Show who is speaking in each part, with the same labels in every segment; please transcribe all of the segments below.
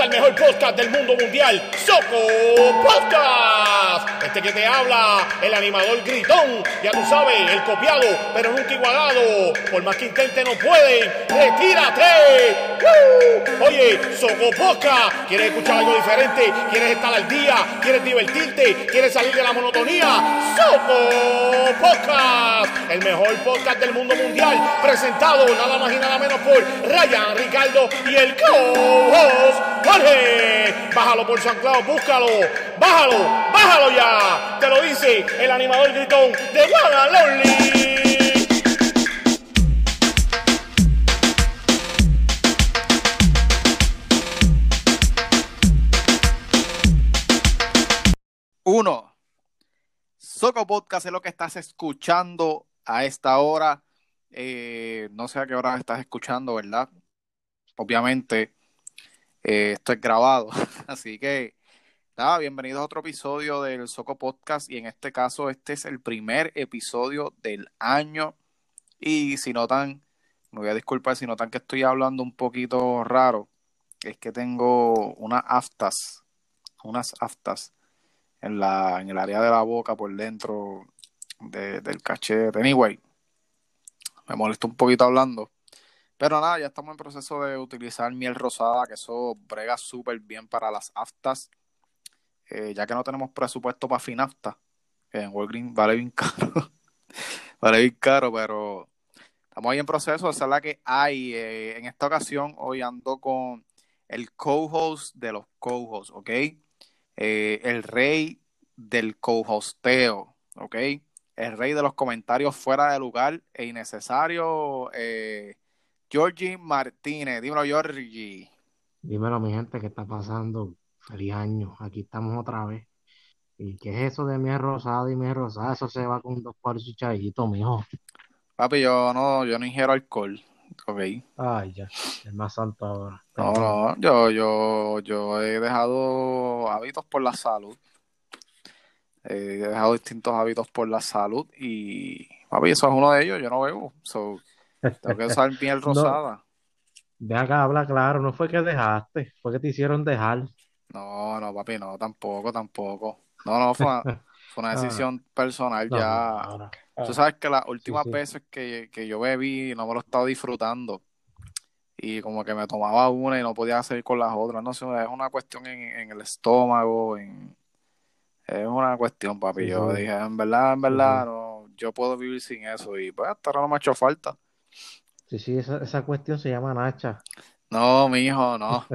Speaker 1: al mejor podcast del mundo mundial, Soco Podcast. Este que te habla, el animador gritón, ya tú sabes, el copiado, pero nunca igualado. Por más que intente no pueden, retírate. ¡Woo! Oye, Soco Podcast, ¿quieres escuchar algo diferente? ¿Quieres estar al día? ¿Quieres divertirte? ¿Quieres salir de la monotonía? Soco Podcast, el mejor podcast del mundo mundial, presentado nada más y nada menos por Ryan, Ricardo y el co-host Bájalo por San Claudio, búscalo, bájalo, bájalo ya. Te lo dice el animador gritón de Lonely.
Speaker 2: Uno. Soco Podcast es lo que estás escuchando a esta hora. Eh, no sé a qué hora estás escuchando, ¿verdad? Obviamente, eh, esto es grabado. Así que, nada, bienvenidos a otro episodio del Soco Podcast. Y en este caso, este es el primer episodio del año. Y si notan, me voy a disculpar si notan que estoy hablando un poquito raro. Es que tengo unas aftas, unas aftas en, la, en el área de la boca por dentro de- del cachete. Anyway, me molesto un poquito hablando. Pero nada, ya estamos en proceso de utilizar miel rosada, que eso brega súper bien para las aftas. Eh, ya que no tenemos presupuesto para finafta, en Walgreens vale bien caro. vale bien caro, pero estamos ahí en proceso. Esa es la que hay. Eh, en esta ocasión, hoy ando con el co-host de los co-hosts, ¿ok? Eh, el rey del co-hosteo, ¿ok? El rey de los comentarios fuera de lugar e innecesario, eh, Georgie Martínez. Dímelo, Georgie.
Speaker 3: Dímelo, mi gente, ¿qué está pasando? Feliz año, aquí estamos otra vez. ¿Y qué es eso de miel rosada y miel rosada? Eso se va con dos palos y chayito, mijo.
Speaker 2: Papi, yo no, yo no ingiero alcohol, ¿ok?
Speaker 3: Ay, ya, el más santo ahora.
Speaker 2: No, no, yo, yo, yo he dejado hábitos por la salud. He dejado distintos hábitos por la salud y, papi, eso es uno de ellos. Yo no bebo, so, tengo que usar miel rosada.
Speaker 3: Ve acá, habla claro, no fue que dejaste, fue que te hicieron dejar.
Speaker 2: No, no, papi, no, tampoco, tampoco. No, no, fue una, fue una
Speaker 3: Ah.
Speaker 2: decisión personal
Speaker 3: No,
Speaker 2: ya.
Speaker 3: ahora.
Speaker 2: Tú sabes que las últimas
Speaker 3: sí.
Speaker 2: veces que, que yo bebí no me lo estaba disfrutando. Y como que me tomaba una y no podía seguir con las otras. No sé, es una cuestión en, en el estómago, en... es una cuestión, papi.
Speaker 3: Sí,
Speaker 2: Yo
Speaker 3: sí.
Speaker 2: dije, en verdad, en verdad,
Speaker 3: sí.
Speaker 2: no, yo puedo vivir sin eso. Y pues hasta ahora no me ha hecho falta.
Speaker 3: Sí, sí, esa, esa cuestión se llama Nacha.
Speaker 2: No, mi hijo, no.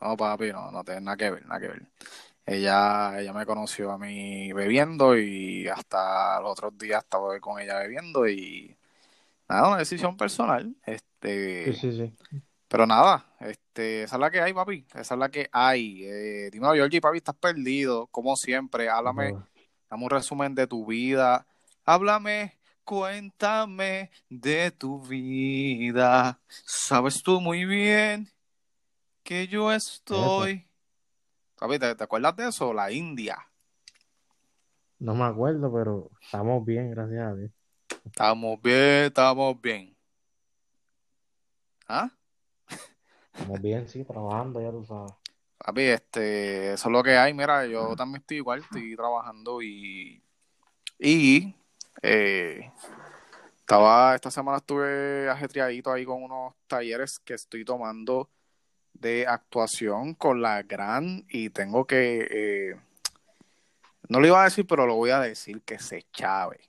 Speaker 2: No, papi, no, no tiene nada que ver, nada que ver. Ella, ella me conoció a mí bebiendo y hasta los otros días estaba con ella bebiendo y nada, una decisión personal. Este,
Speaker 3: Sí, sí, sí.
Speaker 2: pero nada, este, esa es la que hay, papi. Esa es la que hay. Eh, dímelo, Georgie, papi, estás perdido, como siempre. Háblame, dame un resumen de tu vida. Háblame, cuéntame de tu vida. Sabes tú muy bien que yo estoy. Papi, ¿te, te acuerdas de eso? La India.
Speaker 3: No me acuerdo, pero estamos bien, gracias a Dios.
Speaker 2: Estamos bien, estamos bien. ¿Ah?
Speaker 3: Estamos bien, sí, trabajando, ya tú sabes.
Speaker 2: Papi, este, eso es lo que hay. Mira, yo también estoy igual, estoy trabajando y, y eh, estaba, esta semana estuve ajetreadito ahí con unos talleres que estoy tomando de actuación con la gran y tengo que, eh, no lo iba a decir, pero lo voy a decir que se chave.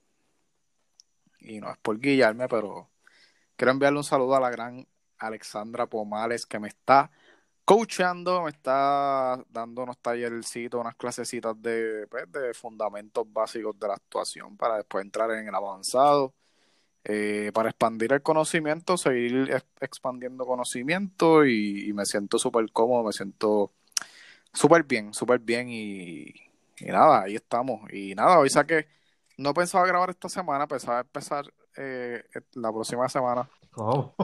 Speaker 2: Y no es por guillarme, pero quiero enviarle un saludo a la gran Alexandra Pomales que me está coachando, me está dando unos tallercitos, unas clasecitas de, pues, de fundamentos básicos de la actuación para después entrar en el avanzado, eh, para expandir el conocimiento, seguir ex- expandiendo conocimiento y, me siento súper cómodo, me siento súper bien, súper bien y, nada, ahí estamos. Y nada, hoy saqué, no pensaba grabar esta semana, pensaba empezar eh, la próxima semana.
Speaker 3: ¿Cómo?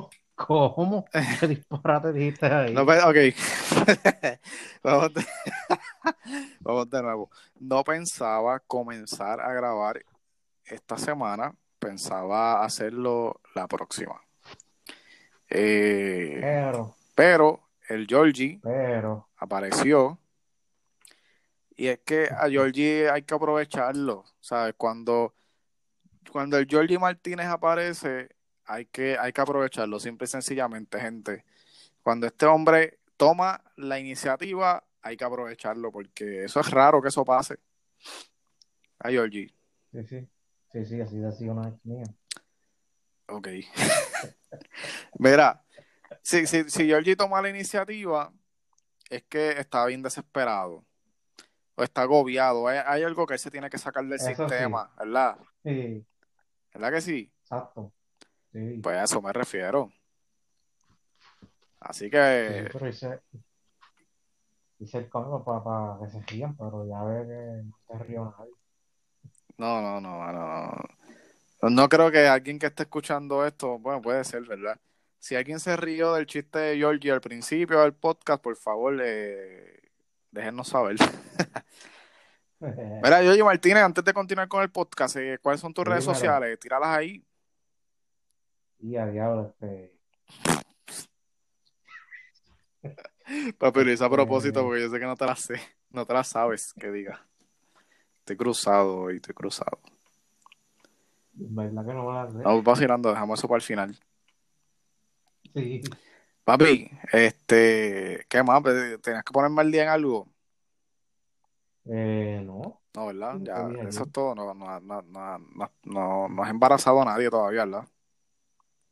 Speaker 3: ¿Cómo? ¿Qué disparate dijiste ahí?
Speaker 2: No, pe- ok. Vamos de... Vamos de nuevo. No pensaba comenzar a grabar esta semana, pensaba hacerlo la próxima. Eh,
Speaker 3: Pero,
Speaker 2: pero el Georgie
Speaker 3: pero,
Speaker 2: apareció. Y es que a Georgie hay que aprovecharlo, ¿sabes? Cuando, cuando el Georgie Martínez aparece, hay que, hay que aprovecharlo, simple y sencillamente, gente. Cuando este hombre toma la iniciativa, hay que aprovecharlo, porque eso es raro que eso pase. A Georgie.
Speaker 3: Sí, sí. Sí, sí, así ha sido una vez mía.
Speaker 2: Ok. Mira, si, si, si Georgie toma la iniciativa, es que está bien desesperado. O está agobiado. Hay, hay algo que él se tiene que sacar del
Speaker 3: Eso
Speaker 2: sistema, ¿verdad?
Speaker 3: Sí,
Speaker 2: ¿Verdad que sí?
Speaker 3: exacto. Sí.
Speaker 2: Pues a eso me refiero. Así
Speaker 3: Sí,
Speaker 2: que,
Speaker 3: pero hice, hice el cambio para, que se rían, pero ya ve que no se rió nadie.
Speaker 2: no, no, no, no, no. No creo que alguien que esté escuchando esto, bueno, puede ser, ¿verdad? Si alguien se rió del chiste de Georgie al principio del podcast, por favor, eh, déjenos saber. Mira, Georgie Martínez, antes de continuar con el podcast, eh, ¿cuáles son tus redes
Speaker 3: Dímelo.
Speaker 2: sociales? Tíralas ahí.
Speaker 3: Y a diablo, este.
Speaker 2: Papi, lo hice a propósito
Speaker 3: Eh.
Speaker 2: porque yo sé que no te las sé. No te las sabes, que diga. Estoy cruzado hoy, estoy cruzado.
Speaker 3: ¿Verdad que no me la sé?
Speaker 2: Vamos vacilando, dejamos eso para el final.
Speaker 3: Sí.
Speaker 2: Papi, este, ¿qué más? ¿Tenías que ponerme al día en algo?
Speaker 3: Eh, no.
Speaker 2: No, ¿verdad? Ya, eso es todo. No, no, no, no, no, no, no has embarazado a nadie todavía, ¿verdad?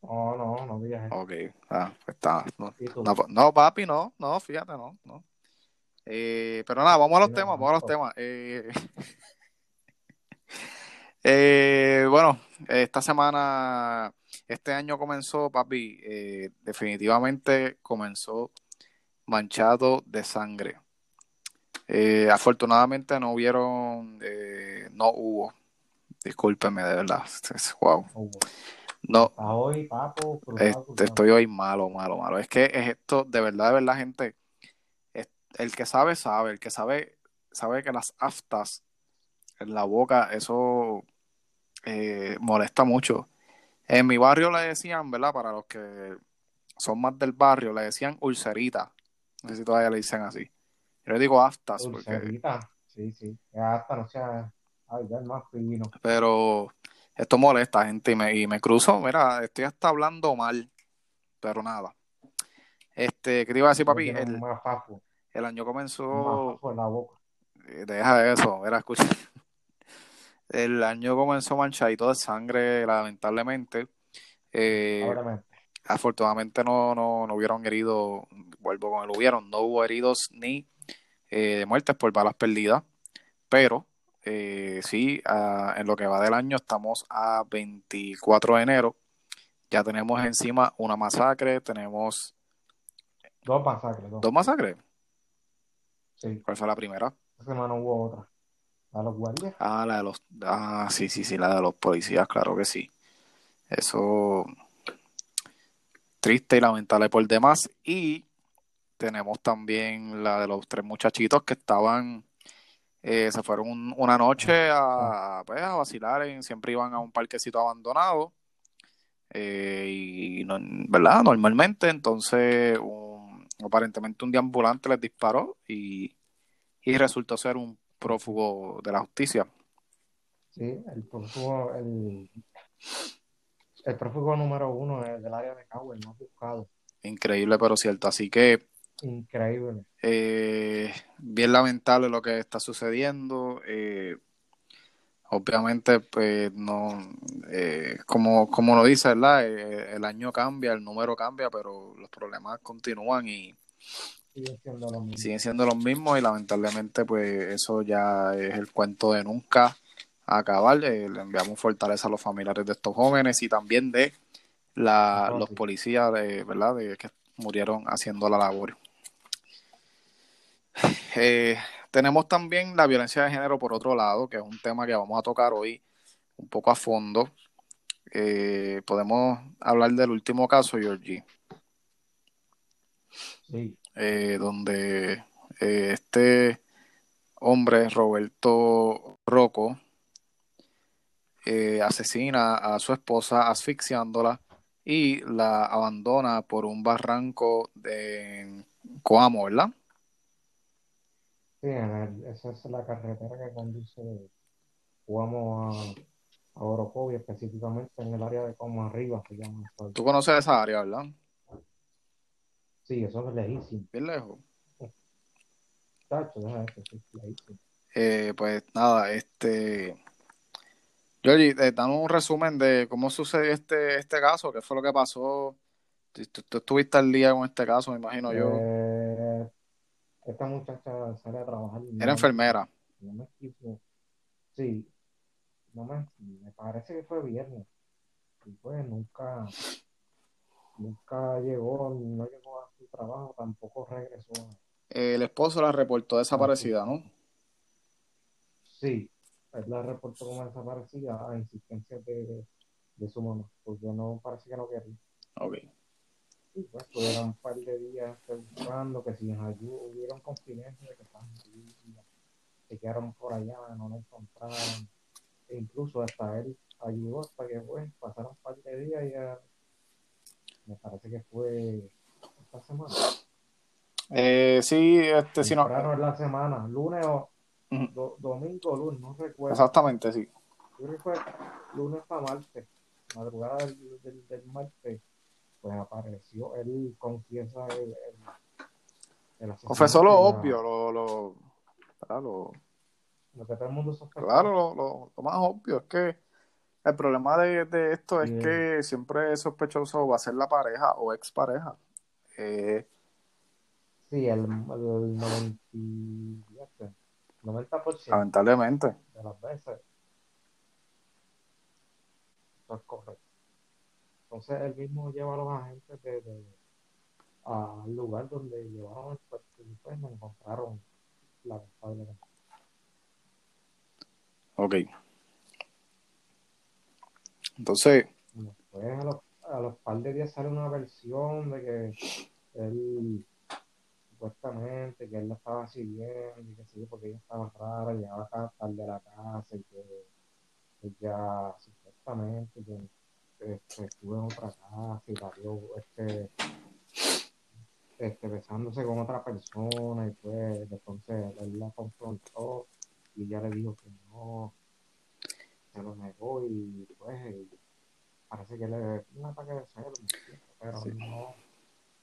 Speaker 3: No, no, no digas eso.
Speaker 2: Ok, ah, pues está. No, no, no, papi, no, no, fíjate, no, no. Eh, pero nada, vamos a los temas, vamos a los temas. Eh, eh, bueno, esta semana, este año comenzó, papi, eh, definitivamente comenzó manchado de sangre. Afortunadamente no hubieron, eh, no hubo, discúlpeme de verdad, wow,
Speaker 3: Oh,
Speaker 2: no,
Speaker 3: Hasta hoy, papo, cruzado,
Speaker 2: este,
Speaker 3: cruzado.
Speaker 2: estoy hoy malo, malo, malo. Es que es esto, de verdad, de verdad, gente. es- el que sabe, sabe. El que sabe, sabe que las aftas en la boca, eso eh, molesta mucho. En mi barrio le decían, ¿verdad? Para los que son más del barrio, le decían ulcerita. No sé si todavía le dicen así. Yo le digo aftas, porque,
Speaker 3: Dulcerita. Sí, sí. Hasta no sea. Ay, ya es más fino.
Speaker 2: pero esto molesta, gente, y me, y me cruzo. Mira, estoy hasta hablando mal, pero nada. Este, ¿qué te iba a decir, papi? El, año comenzó.
Speaker 3: en la boca.
Speaker 2: Eh, Deja eso, mira, escucha. El año comenzó manchadito de sangre, lamentablemente. Eh, afortunadamente no, no, no hubieron heridos, vuelvo con el hubieron, no hubo heridos ni eh, muertes por balas perdidas, pero eh, sí, ah, en lo que va del año estamos a 24 de enero, ya tenemos encima una masacre, tenemos
Speaker 3: Dos masacres, dos.
Speaker 2: dos masacres,
Speaker 3: Sí.
Speaker 2: ¿cuál fue la primera?
Speaker 3: Esta semana hubo otra. A los guardias.
Speaker 2: Ah, la de los, ah, sí, sí, sí, la de los policías, claro que sí. Eso triste y lamentable por demás. Y tenemos también la de los tres muchachitos que estaban, eh, se fueron un- una noche a, pues, a vacilar, en- siempre iban a un parquecito abandonado. eh, y, no- ¿verdad? Normalmente, entonces, un- aparentemente un deambulante les disparó y, y resultó ser un prófugo de la justicia.
Speaker 3: Sí, el prófugo, el, el prófugo número uno del área de el más buscado.
Speaker 2: Increíble, pero cierto. Así que
Speaker 3: Increíble.
Speaker 2: eh, bien lamentable lo que está sucediendo. Eh, obviamente, pues no, eh, como, como lo dice, ¿verdad? Eh, el año cambia, el número cambia, pero los problemas continúan y
Speaker 3: siendo
Speaker 2: siguen siendo los mismos y lamentablemente, pues eso ya es el cuento de nunca acabar. Eh, le enviamos fortaleza a los familiares de estos jóvenes y también de la, los policías, de, ¿verdad? De que murieron haciendo la labor. Eh, tenemos también la violencia de género por otro lado, que es un tema que vamos a tocar hoy un poco a fondo. Eh, podemos hablar del último caso, Georgie,
Speaker 3: Sí,
Speaker 2: eh, donde este hombre, Roberto Rocco, asesina a su esposa asfixiándola y la abandona por un barranco de Coamo, ¿verdad?
Speaker 3: Sí, en el- esa es la carretera que conduce, jugamos a, a Orocovi, específicamente en el área de como arriba se llama.
Speaker 2: Tú conoces esa área, ¿verdad?
Speaker 3: Sí, eso es lejísimo.
Speaker 2: Bien lejos.
Speaker 3: Tacho, deja eso, sí, lejísimo.
Speaker 2: Eh, pues nada, este. Georgie, eh, danos un resumen de cómo sucedió este, este caso, qué fue lo que pasó. Tú, tú- tú estuviste al día con este caso, me imagino yo.
Speaker 3: Esta muchacha sale a trabajar.
Speaker 2: Era enfermera.
Speaker 3: No me equivoco. Sí, no me, me parece que fue viernes. Y pues nunca, nunca llegó, no llegó a su trabajo, tampoco regresó.
Speaker 2: El esposo la reportó desaparecida, ¿no?
Speaker 3: Sí, él la reportó como desaparecida a insistencia de, de su mamá, porque no parece que no quería.
Speaker 2: Ok.
Speaker 3: Y pues estuvieron un par de días buscando que si ayuda, hubieron confidencia de que estaban se quedaron por allá, no la encontraron. E incluso hasta él ayudó hasta que pues pasaron un par de días y ya me parece que fue esta semana.
Speaker 2: Eh, sí, este, sí, no.
Speaker 3: En la semana, lunes o
Speaker 2: Ujú.
Speaker 3: do- domingo o lunes, no recuerdo.
Speaker 2: Exactamente, sí.
Speaker 3: Yo fue lunes para martes, madrugada del, del, del martes, pues apareció, él confiesa el, el, el
Speaker 2: Confesó lo obvio, lo, lo, lo,
Speaker 3: lo que todo el mundo sospechaba.
Speaker 2: claro, lo, lo- más obvio es que el problema de, de esto es
Speaker 3: Sí.
Speaker 2: que siempre es sospechoso va a ser la pareja o expareja. Eh,
Speaker 3: Sí, el, el 97, 90%
Speaker 2: lamentablemente.
Speaker 3: de las veces. Eso es correcto. Entonces él mismo lleva a los agentes de, de- al lugar donde llevaron el cuerpo y pues no encontraron la culpable.
Speaker 2: Ok. Entonces,
Speaker 3: Después a los, a los par de días sale una versión de que él supuestamente que él la estaba siguiendo y que sí, porque ella estaba rara, llegaba tarde a la casa y que ella supuestamente que este, estuvo en otra casa y la vio este, este, besándose con otra persona y pues entonces él la confrontó y ella le dijo que no, se lo negó y pues y parece que le un ataque de celos, pero
Speaker 2: Sí.
Speaker 3: no,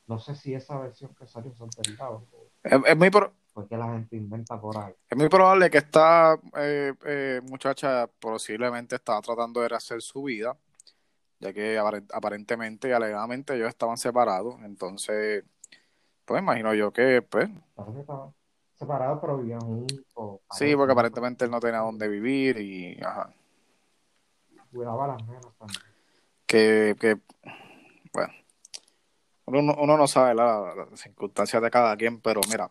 Speaker 3: no sé si esa versión que salió son verdad o
Speaker 2: es, es muy, pro-
Speaker 3: o es que la gente inventa por ahí.
Speaker 2: es muy probable que esta eh, eh, muchacha posiblemente estaba tratando de rehacer su vida, ya que apare- aparentemente y alegadamente ellos estaban separados. Entonces, pues imagino yo que, pues,
Speaker 3: estaban separados pero vivían juntos.
Speaker 2: sí, porque aparentemente él no tenía dónde vivir y, ajá.
Speaker 3: Cuidaba a las nenas también.
Speaker 2: que, que bueno, uno, no- uno no sabe la- las circunstancias de cada quien, pero mira,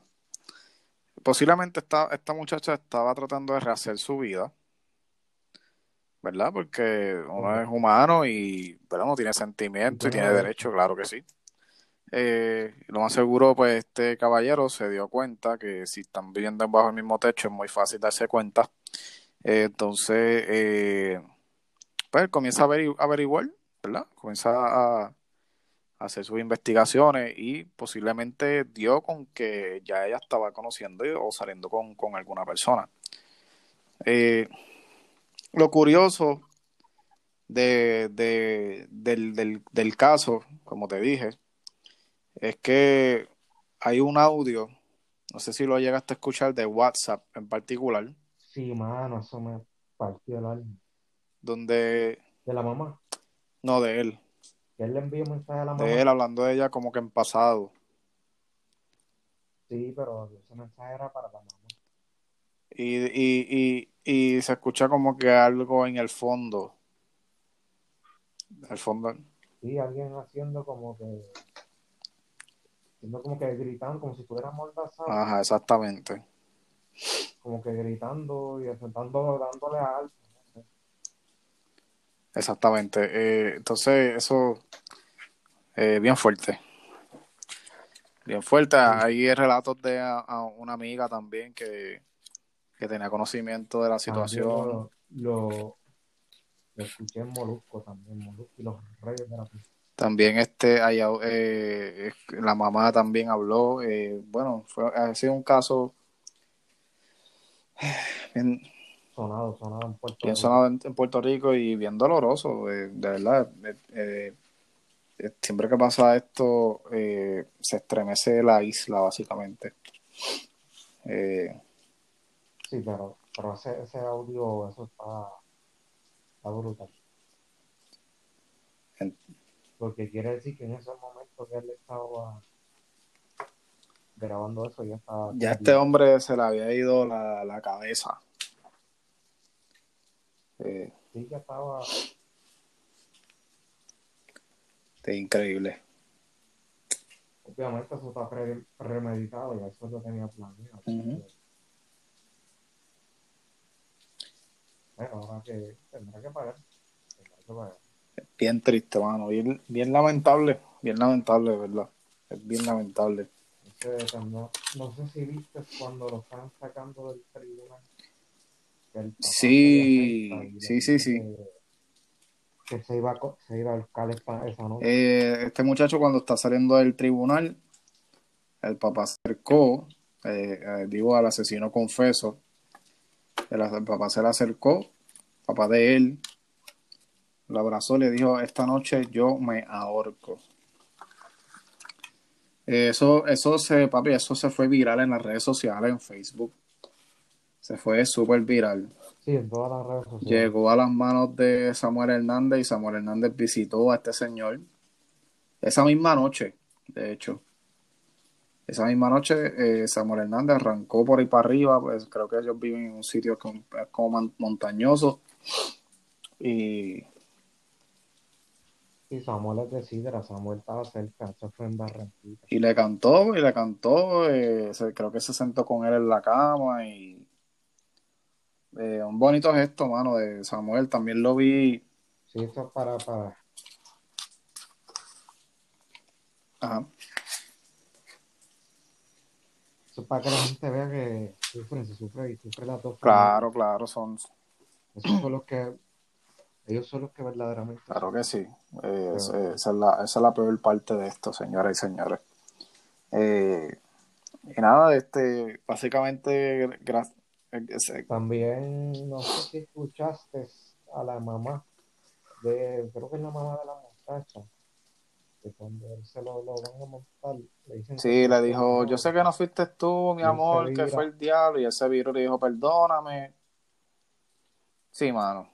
Speaker 2: posiblemente esta, esta muchacha estaba tratando de rehacer su vida, ¿verdad? Porque uno es humano y ¿verdad? uno tiene sentimientos y
Speaker 3: Tiene derecho.
Speaker 2: claro que sí. Eh, lo más seguro, pues este caballero se dio cuenta que si están viviendo bajo el mismo techo es muy fácil darse cuenta. Eh, entonces, eh, pues comienza a averi- averiguar, ¿verdad? Comienza a, a hacer sus investigaciones y posiblemente dio con que ya ella estaba conociendo o saliendo con, con alguna persona. Eh, lo curioso de, de- del, del, del caso, como te dije, es que hay un audio, no sé si lo llegaste a escuchar, de WhatsApp en particular,
Speaker 3: Sí, mano, eso me partió el alma.
Speaker 2: donde,
Speaker 3: De la mamá.
Speaker 2: no de él,
Speaker 3: Que él le envió un mensaje a la mamá.
Speaker 2: de él hablando de ella como que en pasado.
Speaker 3: Sí, pero ese mensaje era para la mamá.
Speaker 2: Y, y, y, y se escucha como que algo en el fondo. El fondo.
Speaker 3: Sí, alguien haciendo como que. Haciendo como que gritando, como si estuviera mordazado.
Speaker 2: Ajá, exactamente.
Speaker 3: Como que gritando y dando, dándole a algo. no sé.
Speaker 2: Exactamente. Eh, entonces, eso eh, bien fuerte. Bien fuerte. Hay relatos de a, a una amiga también que, que tenía conocimiento de la situación.
Speaker 3: Lo, lo, lo escuché en Molusco también, Molusco y los reyes de la pista.
Speaker 2: También este, hay, eh, la mamá también habló. eh, bueno, fue, ha sido un caso Bien,
Speaker 3: sonado, sonado en Puerto
Speaker 2: bien
Speaker 3: Rico.
Speaker 2: sonado en, en Puerto Rico y bien doloroso, eh, de verdad. siempre que pasa esto, se estremece la isla, básicamente. Eh,
Speaker 3: Sí, pero, pero ese, ese audio, eso está, está brutal. Porque quiere decir que en ese momento que él estaba grabando eso, ya estaba.
Speaker 2: ya este hombre se le había ido la, la cabeza. Eh,
Speaker 3: Sí, que estaba.
Speaker 2: es increíble.
Speaker 3: Obviamente eso está pre- premeditado y eso lo tenía planeado. que- Bueno, ahora que tendrá que pagar. Tendrá que pagar.
Speaker 2: Bien triste, mano. Bien, bien lamentable. Bien lamentable, de verdad. Es bien lamentable.
Speaker 3: Entonces, no, no sé si viste cuando lo estaban sacando del tribunal.
Speaker 2: Sí, sí, sí, sí.
Speaker 3: Que, que se, iba a, se iba a buscar esa noche.
Speaker 2: Eh, este muchacho cuando está saliendo del tribunal, el papá acercó, eh, eh, digo al asesino confeso, el, el papá se le acercó, papá de él, lo abrazó, le dijo, esta noche yo me ahorco. Eso, eso se, papi, eso se fue viral en las redes sociales, en Facebook. Se fue súper viral.
Speaker 3: Sí, en todas las redes sociales.
Speaker 2: Llegó a las manos de Samuel Hernández y Samuel Hernández visitó a este señor esa misma noche, de hecho. Esa misma noche eh, Samuel Hernández arrancó por ahí para arriba, pues creo que ellos viven en un sitio con- como montañoso y
Speaker 3: Sí, Samuel es de Sidra, Samuel estaba cerca, se fue en Barranquita.
Speaker 2: y le cantó y le cantó, eh, se- creo que se sentó con él en la cama y eh, un bonito gesto, mano, de Samuel. También lo vi,
Speaker 3: Sí, esto es para, para,
Speaker 2: ajá,
Speaker 3: eso es para que la gente vea que sufren, se sufre y sufre las dos
Speaker 2: claro, claro, son,
Speaker 3: familias. Esos son los que, ellos son los que verdaderamente
Speaker 2: claro que sí. Eh, es-
Speaker 3: Pero-
Speaker 2: esa, es la, esa es la peor parte de esto, señoras y señores. Eh, y nada, este, básicamente, gra- eh, ese-
Speaker 3: También, no sé si escuchaste a la mamá de, creo que es la mamá de la muchacha, que cuando él se lo, lo van a montar, le dicen
Speaker 2: Sí, le dijo, yo sé que no fuiste tú, mi amor, que fue el diablo, y ese virus le dijo, perdóname. Sí, mano.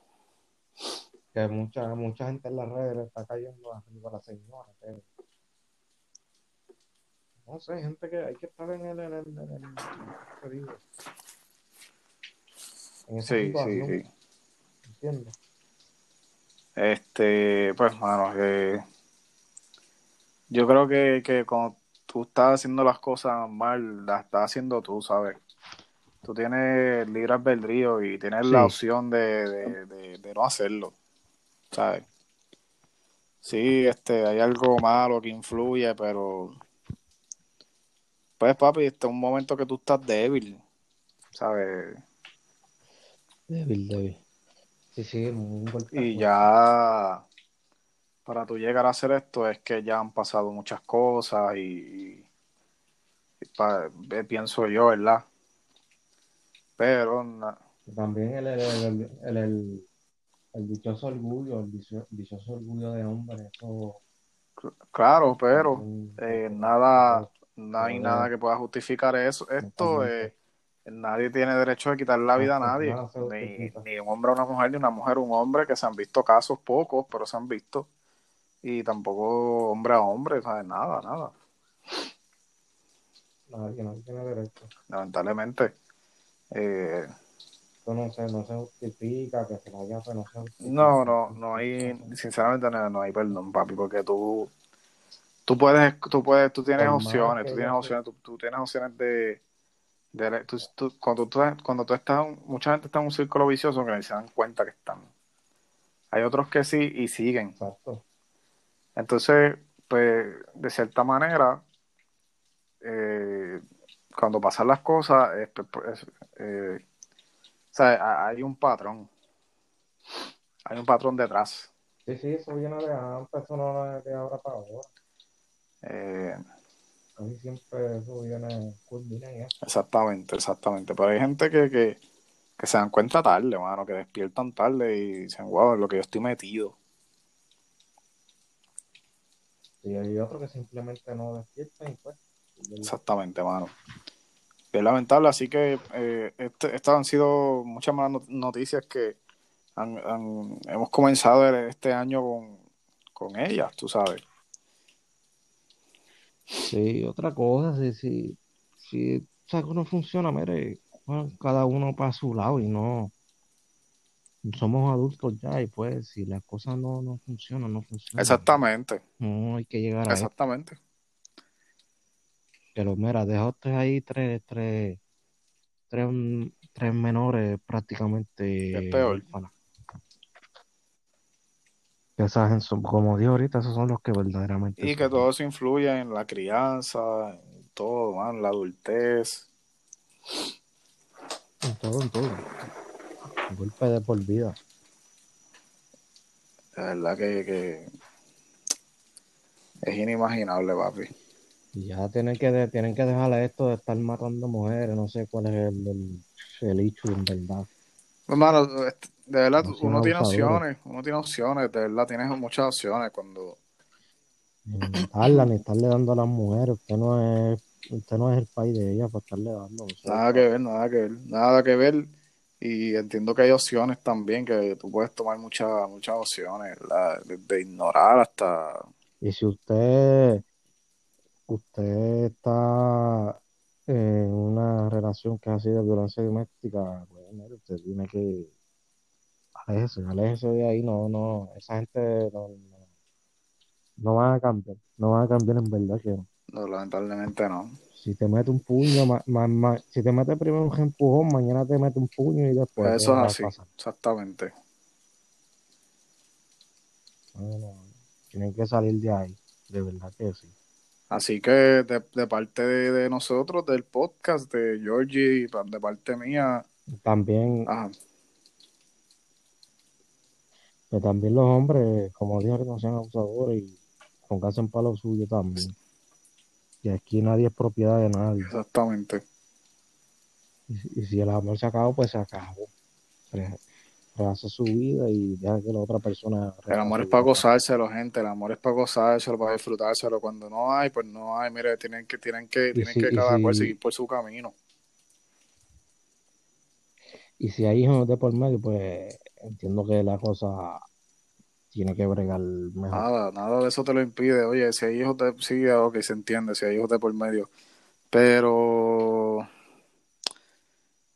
Speaker 3: que mucha, mucha gente en las redes le está cayendo arriba a la señora. que- no sé, gente que hay que estar en el, en el, en el-. En
Speaker 2: Sí, sí, sí.
Speaker 3: ¿entiendes?
Speaker 2: Este, pues, mano, que yo creo que, que cuando tú estás haciendo las cosas mal, las estás haciendo tú, ¿sabes? Tú tienes libre albedrío y tienes la opción de, de, de, de no hacerlo, ¿sabes? Sí, este, hay algo malo que influye, pero pues, papi, este es un momento que tú estás débil, ¿sabes?
Speaker 3: Débil, débil. Sí, sí, un golpe
Speaker 2: Y ya para tú llegar a hacer esto es que ya han pasado muchas cosas y, y pa- eh, pienso yo, ¿verdad? Pero na-
Speaker 3: También el, el, el, el, dichoso orgullo, el dicho- dichoso orgullo de hombre, eso
Speaker 2: cl- claro, pero eh, nada, no hay nada que pueda justificar eso. Esto, eh, nadie tiene derecho de quitar la vida a nadie, ni, ni un hombre a una mujer, ni una mujer a un hombre, que se han visto casos pocos, pero se han visto. Y tampoco hombre a hombre, ¿sabes? Nada, nada.
Speaker 3: Nadie, nadie tiene derecho.
Speaker 2: lamentablemente. Eh,
Speaker 3: Esto no se, no se justifica, que se vaya, pero no se justifica.
Speaker 2: no, no, no hay, sinceramente no, no hay perdón, papi, porque tú, tú puedes, tú puedes, tú tienes opciones, tú tienes opciones, tú, tú tienes opciones de, de tú- tú- cuando tú, cuando tú estás, mucha gente está en un círculo vicioso que ni se dan cuenta que están. Hay otros que sí y siguen.
Speaker 3: Exacto.
Speaker 2: Entonces, pues, de cierta manera, eh, cuando pasan las cosas, es- es- eh, o sea, ha- hay un patrón. Hay un patrón detrás.
Speaker 3: Sí, sí, eso viene de antes, eso no de ahora para ahora.
Speaker 2: Eh,
Speaker 3: Casi siempre eso viene, culmina en eso.
Speaker 2: exactamente, exactamente. Pero hay gente que, que, que se dan cuenta tarde, mano, que despiertan tarde y dicen, wow, en lo que yo estoy metido.
Speaker 3: Y hay otros que simplemente no despiertan y pues.
Speaker 2: Exactamente, mano. Es lamentable, así que eh, este, estas han sido muchas malas noticias que han, han- hemos comenzado este año con, con ellas, tú sabes.
Speaker 3: Sí, otra cosa, si, si, si o sea, que no funciona, mire, bueno, cada uno para su lado y no somos adultos ya y pues si las cosas no, no funcionan, no funcionan.
Speaker 2: Exactamente,
Speaker 3: No hay que llegar a
Speaker 2: exactamente.
Speaker 3: Pero mira, dejaste ahí tres, tres, tres, mm, tres menores prácticamente
Speaker 2: Es peor.
Speaker 3: huérfanas. Esas son- como digo ahorita, esos son los que verdaderamente
Speaker 2: Y que
Speaker 3: sufren.
Speaker 2: todo eso influye en la crianza, en todo, mano, en la adultez.
Speaker 3: En todo, en todo. Golpe de por vida.
Speaker 2: De verdad que, que es inimaginable, papi.
Speaker 3: Y ya tienen que, de- tienen que dejarle esto de estar matando mujeres, no sé cuál es el, el, el issue en verdad.
Speaker 2: Hermano, este, de verdad,
Speaker 3: No
Speaker 2: uno tiene
Speaker 3: abusadores.
Speaker 2: opciones, uno tiene opciones, de verdad, tienes muchas opciones cuando...
Speaker 3: Ni ni estarle dando a las mujeres. Usted no es, usted no es el país de ellas para estarle dando. o sea,
Speaker 2: Nada que ver, nada que ver, nada que ver. Y entiendo que hay opciones también, que tú puedes tomar muchas muchas opciones, ¿verdad? Desde ignorar hasta...
Speaker 3: Y si usted, usted está en una relación que ha sido violencia doméstica, pues usted tiene que aléjese, aléjese de ahí, no, no, esa gente no, no, no van a cambiar, no van a cambiar en verdad que no.
Speaker 2: No, lamentablemente no.
Speaker 3: Si te mete un puño, ma- ma- ma- si te mete primero un empujón, mañana te mete un puño y después ¿qué
Speaker 2: Eso es así,
Speaker 3: pasar?
Speaker 2: exactamente.
Speaker 3: No, no, tienen que salir de ahí, de verdad que sí.
Speaker 2: Así que de, de parte de, de nosotros, del podcast, de Georgie, de parte mía,
Speaker 3: También,
Speaker 2: ajá,
Speaker 3: que también los hombres, como dije, no sean abusadores y pónganse en palo suyo también. Y aquí nadie es propiedad de nadie.
Speaker 2: exactamente.
Speaker 3: Y, si- y si el amor se acabó, pues se acabó. Re- Rehace su vida y deja que la otra persona.
Speaker 2: El amor es para gozárselo, gente. El amor es para gozárselo, para disfrutárselo. Cuando no hay, pues no hay. Mire, tienen que, tienen que, tienen
Speaker 3: si,
Speaker 2: que cada cual
Speaker 3: si,
Speaker 2: seguir por su camino.
Speaker 3: y si hay hijos de por medio, pues entiendo que la cosa tiene que bregar mejor.
Speaker 2: Nada, nada de eso te lo impide. Oye, si hay hijos de, sí, ok, se entiende, si hay hijos de por medio. Pero,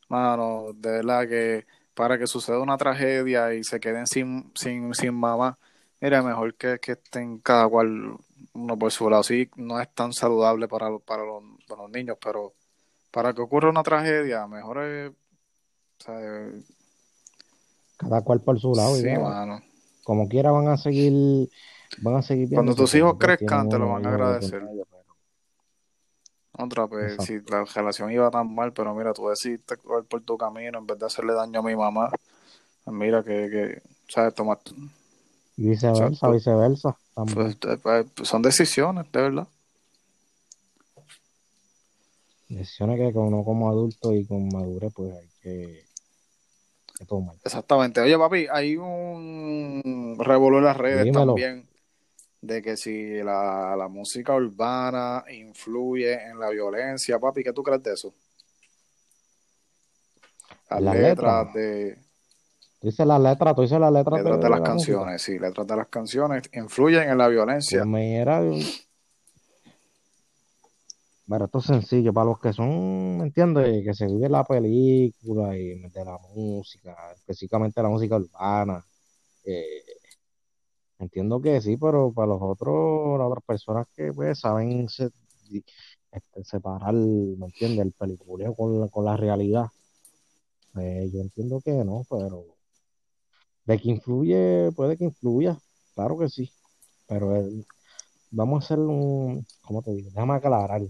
Speaker 2: mano, de verdad que para que suceda una tragedia y se queden sin, sin, sin mamá, mira, mejor que, que estén cada cual uno por su lado. Sí, no es tan saludable para, los- para, los, para los niños, pero para que ocurra una tragedia, mejor es, o sea,
Speaker 3: Cada cual por su lado,
Speaker 2: sí, mano.
Speaker 3: Como quiera van a seguir, van a seguir
Speaker 2: Cuando tus hijos
Speaker 3: pues
Speaker 2: crezcan,
Speaker 3: tienen
Speaker 2: te lo van a
Speaker 3: hijos
Speaker 2: agradecer. Otra, pues,
Speaker 3: Exacto.
Speaker 2: si la relación iba tan mal, pero mira, tú decidiste coger por tu camino en vez de hacerle daño a mi mamá, pues mira que, que ¿sabes? Tomar,
Speaker 3: Y viceversa, viceversa.
Speaker 2: Pues, eh, pues, son decisiones, de verdad.
Speaker 3: Decisiones que uno como adulto y con madurez, pues hay que, tomar.
Speaker 2: Exactamente. Oye, papi, hay un revolú en las redes
Speaker 3: Dímelo.
Speaker 2: también de que si la, la música urbana influye en la violencia, papi, ¿qué tú crees de eso? Las letras
Speaker 3: letras.
Speaker 2: de,
Speaker 3: Tú dices las letras, tú dices las letras
Speaker 2: letras de las
Speaker 3: la música.
Speaker 2: canciones, sí, letras de las canciones influyen en la violencia.
Speaker 3: Pues mira, bueno, esto es sencillo, para los que son, ¿me entiendes? Que se vive la película y de la música, específicamente la música urbana. eh, entiendo que sí, pero para los otros, las otras personas que pues saben este, separar, ¿me entiendes? El peliculeo con la, con la realidad. Eh, yo entiendo que no, pero de que influye, puede que influya, claro que sí, pero el- vamos a hacer un, ¿cómo te digo? Déjame aclarar.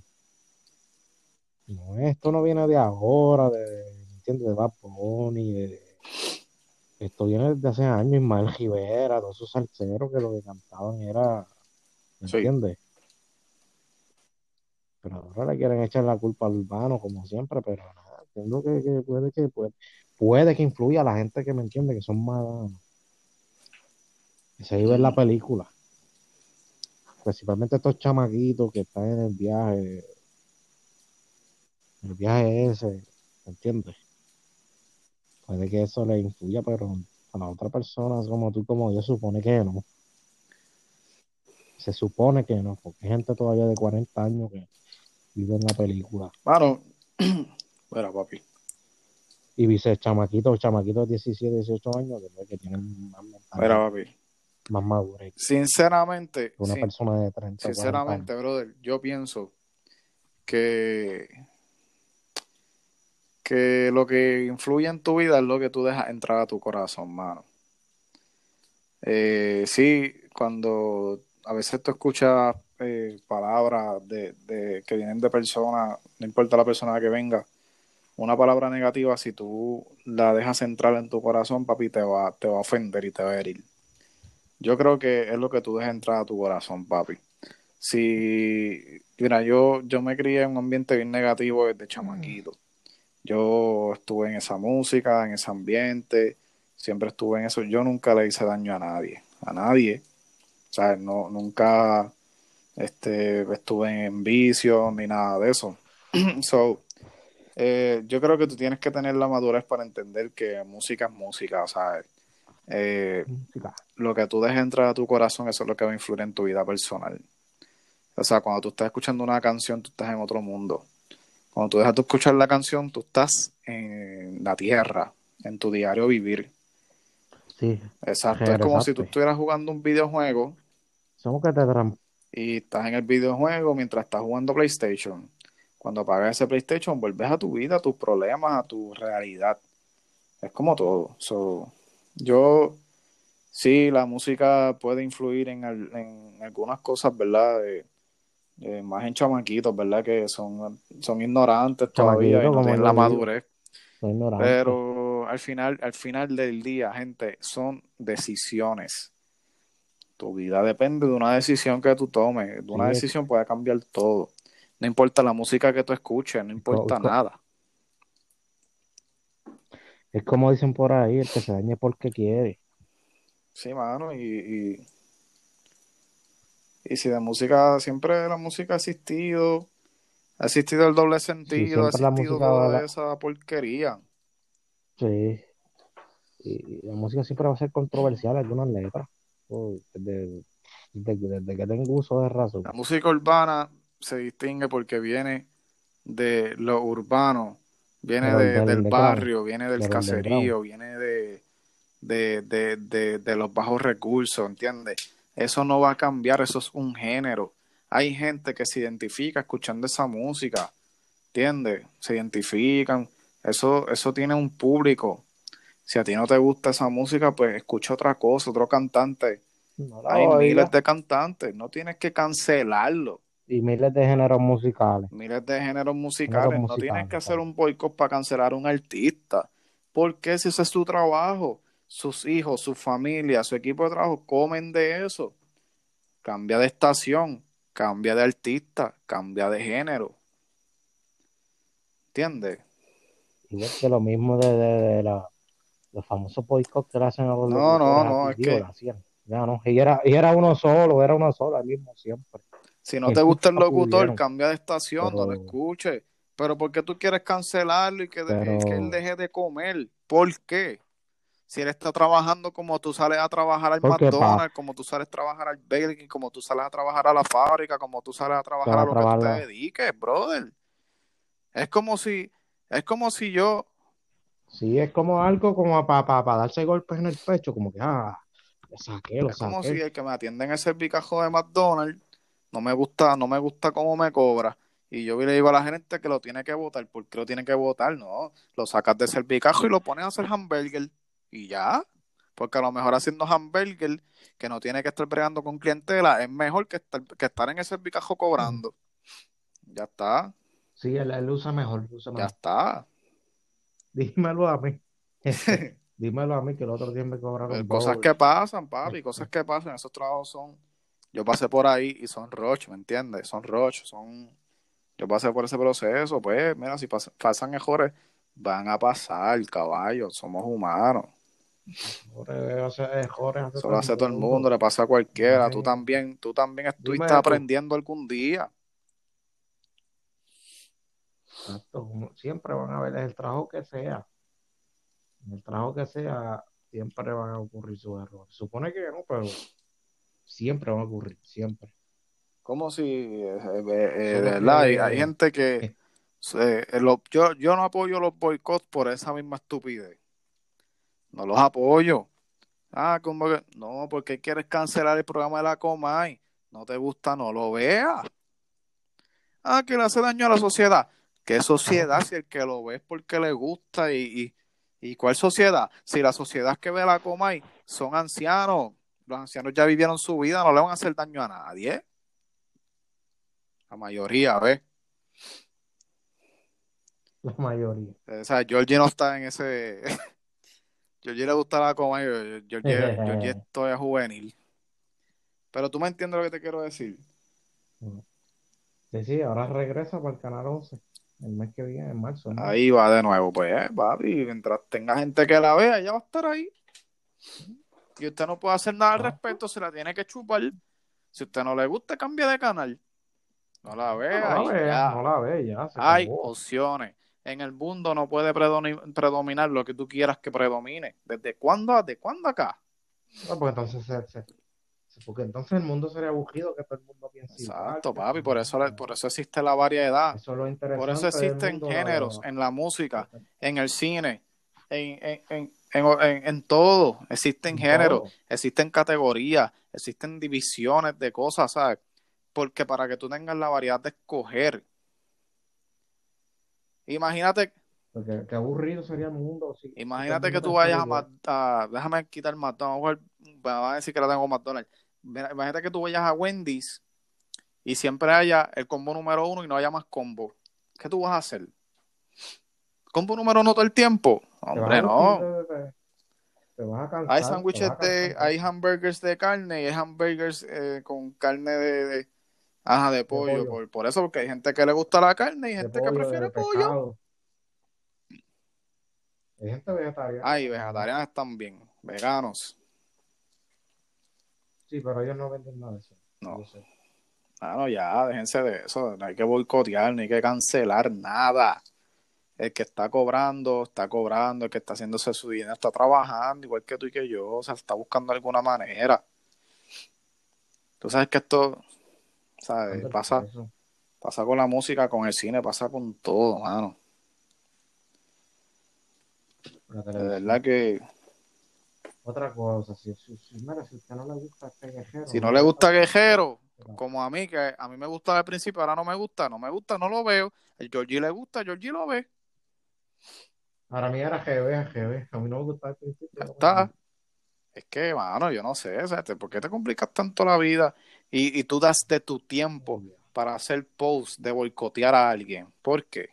Speaker 3: No, esto no viene de ahora, de, ¿me entiendes? De Bad Bunny, de, esto viene desde hace años, Ismael Rivera, todos esos salseros que lo que cantaban era, ¿me
Speaker 2: Sí.
Speaker 3: entiendes? Pero ahora le quieren echar la culpa al urbano, como siempre, pero nada, entiendo que, que puede que puede, puede que influya a la gente que me entiende, que son más. que se vive en la película. Principalmente estos chamaquitos que están en el viaje. El viaje ese, ¿me entiendes? Puede que eso le influya, pero a la otra persona como tú, como yo, supone que no. Se supone que no, porque hay gente todavía de 40 años que vive en la película.
Speaker 2: Mano, mira, papi.
Speaker 3: Y dice chamaquitos, chamaquitos de 17, 18 años, que, tienen más
Speaker 2: Mira, papi.
Speaker 3: más madurez
Speaker 2: Sinceramente,
Speaker 3: una
Speaker 2: sin-
Speaker 3: persona de 30 o 40
Speaker 2: sinceramente, brother, yo pienso que que lo que influye en tu vida es lo que tú dejas entrar a tu corazón, mano. Eh, sí, cuando a veces tú escuchas eh, palabras de, de- que vienen de personas, no importa la persona que venga, una palabra negativa, si tú la dejas entrar en tu corazón, papi, te va, te va a ofender y te va a herir. Yo creo que es lo que tú dejas entrar a tu corazón, papi. Si, mira, yo, yo me crié en un ambiente bien negativo desde chamaquito. Yo estuve en esa música, en ese ambiente, siempre estuve en eso. Yo nunca le hice daño a nadie, a nadie. O sea, no, nunca este, estuve en vicio ni nada de eso. so, eh, yo creo que tú tienes que tener la madurez para entender que música es música, ¿sabes? Eh,
Speaker 3: Música.
Speaker 2: lo que tú dejes entrar a tu corazón, eso es lo que va a influir en tu vida personal. O sea, cuando tú estás escuchando una canción, tú estás en otro mundo. Cuando tú dejas de escuchar la canción, tú estás en la tierra, en tu diario vivir.
Speaker 3: Sí,
Speaker 2: Exacto. Es como si tú estuvieras jugando un videojuego
Speaker 3: somos que te
Speaker 2: y estás en el videojuego mientras estás jugando PlayStation. Cuando apagas ese PlayStation, vuelves a tu vida, a tus problemas, a tu realidad. Es como todo. So, yo, sí, la música puede influir en, al- en algunas cosas, ¿verdad? De- de más en chamaquitos, ¿verdad? Que son, son ignorantes todavía y no tienen la madurez. Pero al final, al final del día, gente, son decisiones. Tu vida depende de una decisión que tú tomes. De una
Speaker 3: Sí.
Speaker 2: decisión puede cambiar todo. No importa la música que tú escuches, no importa nada.
Speaker 3: Es como dicen por ahí, el que se dañe porque quiere.
Speaker 2: Sí, mano, y, y, y si de música, siempre la música ha existido, ha existido el doble sentido, ha
Speaker 3: la
Speaker 2: existido toda esa porquería.
Speaker 3: Sí. Y, y la música siempre va a ser controversial, algunas letras. Desde, desde- desde que tengo uso de razón.
Speaker 2: La música urbana se distingue porque viene de lo urbano, viene de-
Speaker 3: del
Speaker 2: barrio, viene del
Speaker 3: del
Speaker 2: caserío, viene de, de, de, de, de los bajos recursos, ¿entiendes? Eso no va a cambiar, eso es un género. Hay gente que se identifica escuchando esa música, ¿entiendes? Se identifican, eso, eso tiene un público. Si a ti no te gusta esa música, pues escucha otra cosa, otro cantante.
Speaker 3: No
Speaker 2: Hay
Speaker 3: oiga.
Speaker 2: miles de cantantes, no tienes que cancelarlo.
Speaker 3: Y miles de géneros musicales.
Speaker 2: Miles de géneros musicales,
Speaker 3: Géneros
Speaker 2: no tienes que hacer un boicot para cancelar a un artista. Porque si ese es su trabajo, sus hijos, su familia, su equipo de trabajo comen de eso. Cambia de estación, cambia de artista, cambia de género. ¿Entiendes?
Speaker 3: Igual que lo mismo de, de, de la, los famosos boicots que le hacen a los
Speaker 2: No, no, no, es que-.
Speaker 3: Ya no, y era, y era uno solo, era uno solo, el mismo siempre.
Speaker 2: Si no te gusta el locutor,
Speaker 3: pudieron.
Speaker 2: cambia de estación, no lo escuches. Pero ¿por qué tú quieres cancelarlo y que, de-
Speaker 3: Pero-
Speaker 2: que él deje de comer? ¿Por qué? Si él está trabajando como tú sales a trabajar al
Speaker 3: Porque,
Speaker 2: McDonald's, como tú sales a trabajar al Burger King, como tú sales a trabajar a la fábrica, como tú sales a trabajar a lo que tú te dediques, brother. Es como si, es como si yo,
Speaker 3: Sí, es como algo como para darse golpes en el pecho, como que, ah, lo saqué, lo
Speaker 2: es como si el que me atiende en el servicajo de McDonald's no me gusta, no me gusta cómo me cobra. Y yo le digo a la gerente que lo tiene que votar. ¿Por qué lo tiene que votar? No, lo sacas de servicajo y lo pones a hacer hamburger. Y ya. Porque a lo mejor haciendo hamburger, que no tiene que estar bregando con clientela, es mejor que estar, que estar en el servicajo cobrando. Ya está,
Speaker 3: Sí, él, él usa mejor, usa
Speaker 2: ya
Speaker 3: mejor.
Speaker 2: está.
Speaker 3: Dímelo a mí. Dímelo a mí que el otro día me cobraron
Speaker 2: Pues cosas que pasan, papi, cosas que pasan. Esos trabajos son. Yo pasé por ahí y son roch, ¿me entiendes? Son roch, son. Yo pasé por ese proceso, pues, mira, si pas- pasan errores, van a pasar, caballo, somos humanos.
Speaker 3: Jorge hace- Jorge hace
Speaker 2: Eso lo hace todo el mundo, le pasa a cualquiera. Tú también, tú también estuviste aprendiendo algún día.
Speaker 3: Exacto, siempre van a ver el trabajo que sea. En el trabajo que sea, siempre van a ocurrir sus errores. Supone que no, pero siempre van a ocurrir, siempre.
Speaker 2: Como si, eh, eh, eh, verdad, hay, gente que eh, lo- yo, yo no apoyo los boicots por esa misma estupidez. No los apoyo. Ah, como que, no, porque quieres cancelar el programa de la Comay. No te gusta, no lo veas. Ah, que le hace daño a la sociedad. ¿Qué sociedad? Si el que lo ve es porque le gusta y, y, y cuál sociedad? Si la sociedad que ve la Comay son ancianos, los ancianos ya vivieron su vida, no le van a hacer daño a nadie. La mayoría, ¿ves?
Speaker 3: La mayoría.
Speaker 2: O sea, Georgie no está en ese. Georgie le gusta la coma. y Georgie, Georgie es todavía juvenil. Pero tú me entiendes lo que te quiero decir.
Speaker 3: Sí, sí, ahora regresa para el canal 11 el mes que viene, en marzo. ¿no?
Speaker 2: Ahí va de nuevo, pues, eh, papi. Mientras tenga gente que la vea, ella va a estar ahí. Y usted no puede hacer nada al
Speaker 3: Ah.
Speaker 2: respecto, se la tiene que chupar. Si usted no le gusta, cambie de canal. No la
Speaker 3: No
Speaker 2: vea.
Speaker 3: la
Speaker 2: y
Speaker 3: ve,
Speaker 2: ya.
Speaker 3: no la ve, ya. Se
Speaker 2: Hay
Speaker 3: acabó.
Speaker 2: opciones. En el mundo no puede predominar lo que tú quieras que predomine. ¿Desde cuándo? ¿De cuándo acá?
Speaker 3: No, porque entonces se- se- se- porque entonces el mundo sería aburrido que todo el mundo piense
Speaker 2: Exacto,
Speaker 3: igual,
Speaker 2: papi. Por eso, por eso existe la variedad.
Speaker 3: Eso es lo interesante
Speaker 2: Por eso existen géneros
Speaker 3: la-
Speaker 2: en la música, en el cine, en, en, en, en, en- en todo. Existen
Speaker 3: en
Speaker 2: géneros,
Speaker 3: todo.
Speaker 2: existen categorías, existen divisiones de cosas, ¿sabes? Porque para que tú tengas la variedad de escoger. Imagínate,
Speaker 3: Porque qué aburrido sería el mundo. si-
Speaker 2: imagínate que tú vayas a, a- déjame quitar McDonald's, van a decir que la tengo McDonald's. Imagínate que tú vayas a Wendy's y siempre haya el combo número uno y no haya más combo. ¿Qué tú vas a hacer? ¿Combo número uno todo el tiempo? Hombre, no.
Speaker 3: te- vas a cansar,
Speaker 2: Hay sándwiches de, hay hamburgers de carne y hay hamburgers eh, con carne de, de- ajá, de pollo.
Speaker 3: pollo.
Speaker 2: Por, por eso, porque hay gente que le gusta la carne y
Speaker 3: de
Speaker 2: gente que prefiere pollo.
Speaker 3: Hay gente vegetariana.
Speaker 2: Ay, vegetarianas también, veganos.
Speaker 3: Sí, pero ellos no venden nada de eso.
Speaker 2: No. Ah, no, ya, déjense de eso. No hay que boicotear, no hay que cancelar nada. El que está cobrando, está cobrando. El que está haciéndose su dinero, está trabajando, igual que tú y que yo. O sea, está buscando alguna manera. Tú sabes que esto, ¿sabes? Pasa, pasa con la música, con el cine, pasa con todo, mano. De
Speaker 3: televisión.
Speaker 2: verdad que
Speaker 3: Otra cosa, si, si, si, mira, si a usted no le gusta este guerrero,
Speaker 2: si no le gusta
Speaker 3: Pero-
Speaker 2: como a mí, que a mí me gustaba al principio, ahora no me gusta, no me gusta, no lo veo. El Georgie le gusta, Georgie lo ve.
Speaker 3: Para mí era GB, GB. A mí no me gustaba el principio.
Speaker 2: Ya está. Es que, mano, yo no sé, te- ¿por qué te complicas tanto la vida? Y, y tú das de tu tiempo para hacer posts de boicotear a alguien. ¿Por qué?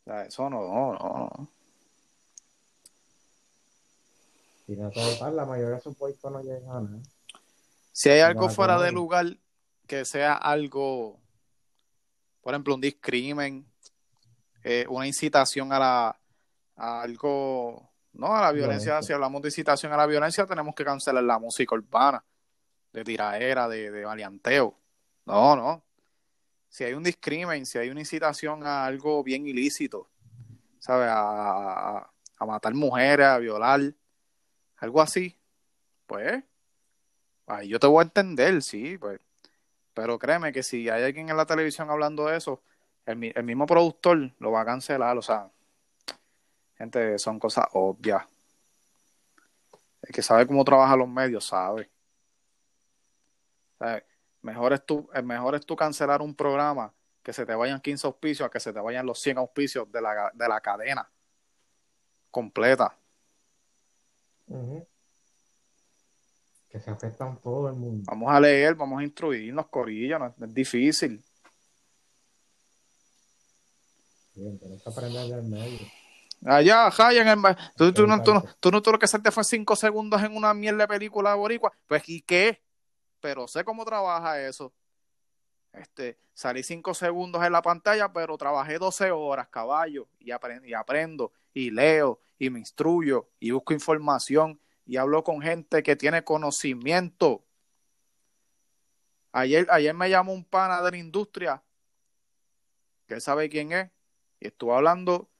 Speaker 2: O sea, eso no, no, no.
Speaker 3: No total, la mayoría de esos boicos no llegan a nada.
Speaker 2: Si hay algo fuera de lugar que sea algo, por ejemplo, un discrimen, eh, una incitación a la a algo, no a la violencia,
Speaker 3: Violencia.
Speaker 2: si hablamos de incitación a la violencia, tenemos que cancelar la música urbana, de tiraera, de, de maleanteo. No, no. Si hay un discrimen, si hay una incitación a algo bien ilícito, ¿sabes? A, a- matar mujeres, a violar, algo así, pues, ahí yo te voy a entender, sí, pues. Pero créeme que si hay alguien en la televisión hablando de eso, el, el mismo productor lo va a cancelar, o sea, gente, son cosas obvias. El que sabe cómo trabajan los medios sabe. Sea, mejor es tú, el mejor es tú cancelar un programa que se te vayan 15 auspicios a que se te vayan los 100 auspicios de la, de la cadena completa.
Speaker 3: Que se afectan todo el mundo.
Speaker 2: Vamos a leer, vamos a instruirnos, corillo, no es, difícil.
Speaker 3: Bien, tienes que aprender del medio.
Speaker 2: Allá, Jaya, en el tú, tú, no, tú, no, tú no tú lo que hacerte fue cinco segundos en una mierda de película boricua. Pues, ¿y qué? Pero sé cómo trabaja eso. Este, salí cinco segundos en la pantalla, pero trabajé 12 horas, caballo, y, aprendo, y aprendo, y leo, y me instruyo, y busco información, y hablo con gente que tiene conocimiento. Ayer, ayer me llamó un pana de la industria, que él sabe quién es, y estuvo hablando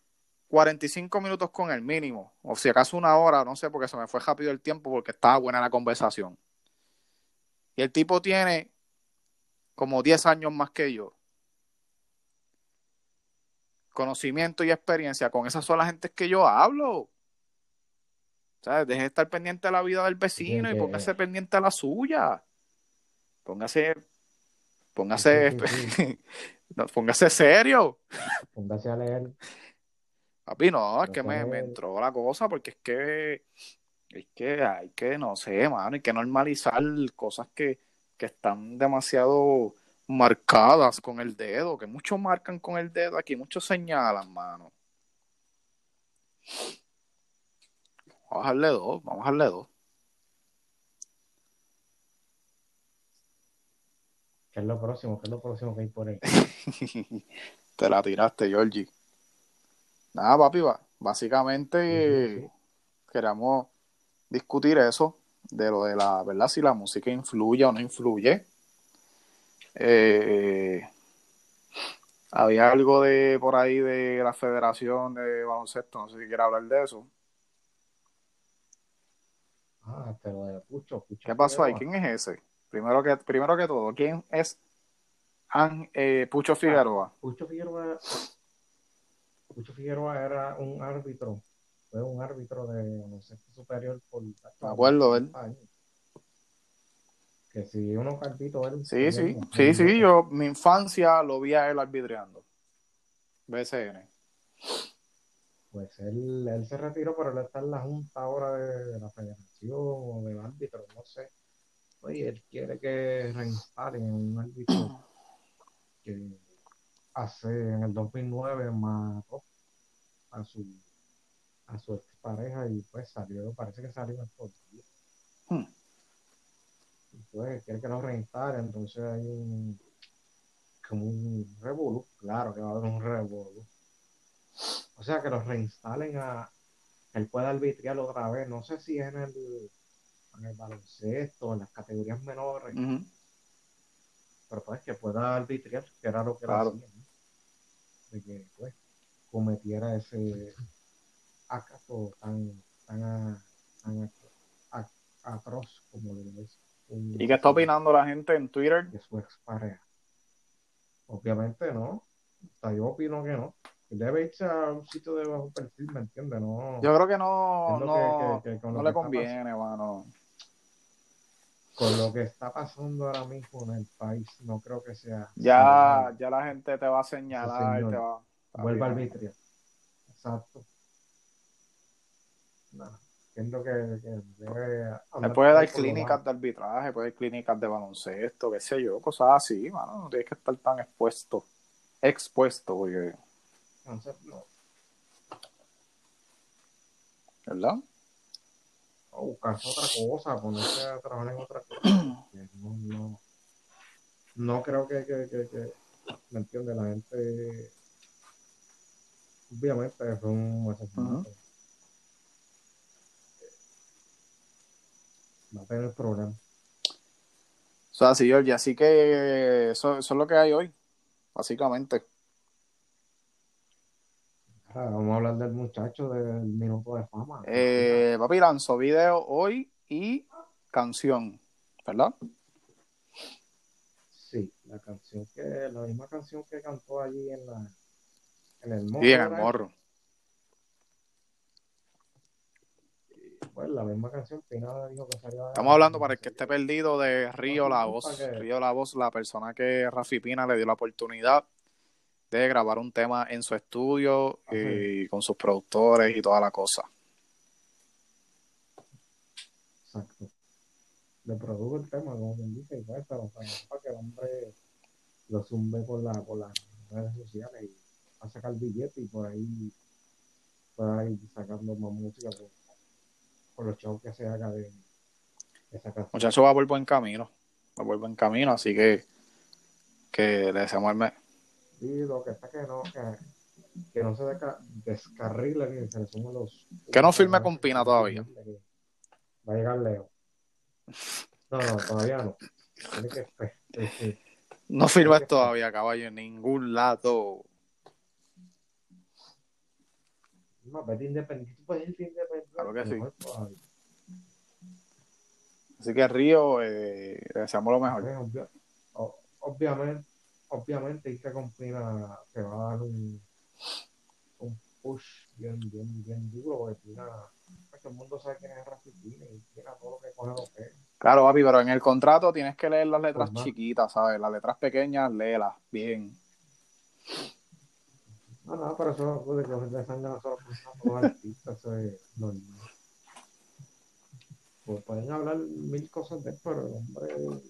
Speaker 2: 45 minutos con el mínimo, o si acaso una hora, no sé, porque se me fue rápido el tiempo, porque estaba buena la conversación. Y el tipo tiene como 10 años más que yo. Conocimiento y experiencia, con esas son las gentes que yo hablo. ¿Sabes? Deje de estar pendiente de la vida del vecino y póngase pendiente a la suya. Póngase, póngase, póngase serio.
Speaker 3: Póngase a leer.
Speaker 2: Papi, no, es que me, me, entró la cosa porque es que es que hay que, no sé, mano, hay que normalizar cosas que, que están demasiado marcadas con el dedo, que muchos marcan con el dedo aquí, muchos señalan, mano. Vamos a darle dos, vamos a darle dos.
Speaker 3: ¿Qué es lo próximo? ¿Qué es lo próximo que hay por ahí?
Speaker 2: Te la tiraste, Georgie. Nada, papi, va. Básicamente sí, queremos discutir eso, de lo de la, ¿verdad? Si la música influye o no influye. Eh, había algo de por ahí de la Federación de Baloncesto, no sé si quiere hablar de eso.
Speaker 3: Ah, pero de Pucho, Pucho
Speaker 2: ¿Qué pasó ahí? ¿Quién es ese? Primero que, primero que todo, ¿quién es An, eh, Pucho Figueroa?
Speaker 3: Ah, Pucho Figueroa Pucho Figueroa era un árbitro, fue un árbitro de baloncesto superior por
Speaker 2: Me acuerdo, él.
Speaker 3: Que si unos cartitos él.
Speaker 2: Sí, sí, sí, sí, yo mi infancia lo vi a él arbitreando. BCN.
Speaker 3: Pues él, él se retiró, pero él está en la junta ahora de, de la federación o del árbitro, no sé. Oye, él quiere que reinstalen un árbitro que hace en el 2009 mató a su a su pareja y pues salió, parece que salió en.
Speaker 2: Hmm.
Speaker 3: Y pues quiere que lo reinstalen, entonces hay un como un revolú, claro que va a haber un revolú. O sea que los reinstalen a él pueda arbitriar otra vez, no sé si es en el en el baloncesto, en las categorías menores,
Speaker 2: Uh -huh.
Speaker 3: pero pues que pueda arbitrar, que era lo que
Speaker 2: Claro.
Speaker 3: de que pues cometiera ese tan atroz como lo es un
Speaker 2: ¿Y qué está opinando la gente en Twitter?
Speaker 3: de su expareja. Obviamente no, yo opino que no. Debe irse a un sitio de bajo perfil, ¿me entiendes? No,
Speaker 2: Yo creo que no, no,
Speaker 3: que- que-
Speaker 2: no le conviene, mano.
Speaker 3: con lo que está pasando ahora mismo en el país, no creo que sea.
Speaker 2: Ya, ya la gente te va a señalar,
Speaker 3: señor.
Speaker 2: te va
Speaker 3: Vuelva al vitrio. Exacto. Es lo que, que debe. Andar
Speaker 2: puede dar clínicas de arbitraje, puede dar clínicas de baloncesto, qué sé yo, cosas así, mano. No tienes que estar tan expuesto. Expuesto, porque,
Speaker 3: Entonces, no.
Speaker 2: ¿verdad?
Speaker 3: O buscarse otra cosa, ponerse a trabajar en otra cosa. No, no, no creo que, que, que, que, ¿me entiende? La gente, obviamente, fue un asesinato. Va a tener problemas.
Speaker 2: O sea, sí, Georgie, así que eso, eso es lo que hay hoy, básicamente.
Speaker 3: Ahora, vamos a hablar del muchacho del minuto de fama.
Speaker 2: Eh, papi, lanzó video hoy y canción, ¿verdad?
Speaker 3: Sí, la canción que, la misma canción que cantó allí en la, en el morro.
Speaker 2: Y en el
Speaker 3: ¿verdad? Pues la misma canción, Pina dijo que salía.
Speaker 2: Estamos hablando para el que esté perdido de Río La Voz.
Speaker 3: que-
Speaker 2: Río La Voz, la persona que Rafi Pina le dio la oportunidad de grabar un tema en su estudio
Speaker 3: Ajá.
Speaker 2: y con sus productores y toda la cosa.
Speaker 3: Exacto. Le produjo el tema, como quien dice, y pues, para, para que el hombre lo zumbe por, la, por las redes sociales y a sacar billetes y por ahí pueda ir sacando más música por, por los shows que se haga de, de esa canción.
Speaker 2: Muchacho va por buen camino. Va por buen camino, así que Que le deseamos el mes.
Speaker 3: Sí, lo que está que no, que, que no se desca- descarrile ni se le sumen los.
Speaker 2: Que no firme con Pina todavía.
Speaker 3: Va a llegar Leo. No, no, todavía no. Tiene que esper- eh, eh,
Speaker 2: No firmes todavía, caballo, en ningún lado.
Speaker 3: Más, vete independiente. Tú puedes irte independiente.
Speaker 2: Claro que sí.
Speaker 3: mejor.
Speaker 2: Así que Río, eh, deseamos lo mejor.
Speaker 3: Pues, obvia- o- obviamente, obviamente, irte con Pina te va a dar un, un push bien, bien, bien duro, porque Pina, pues, todo el mundo sabe quién es Rafi Pina y Pina todo lo que coge lo que es.
Speaker 2: Claro, papi, pero en el contrato tienes que leer las letras
Speaker 3: Pues,
Speaker 2: chiquitas, ¿sabes? Las letras pequeñas, léelas bien.
Speaker 3: No, no, pero eso pues, de que de sangre nosotros pensamos los artistas, eso es normal. Pues pueden hablar mil cosas de él, pero el hombre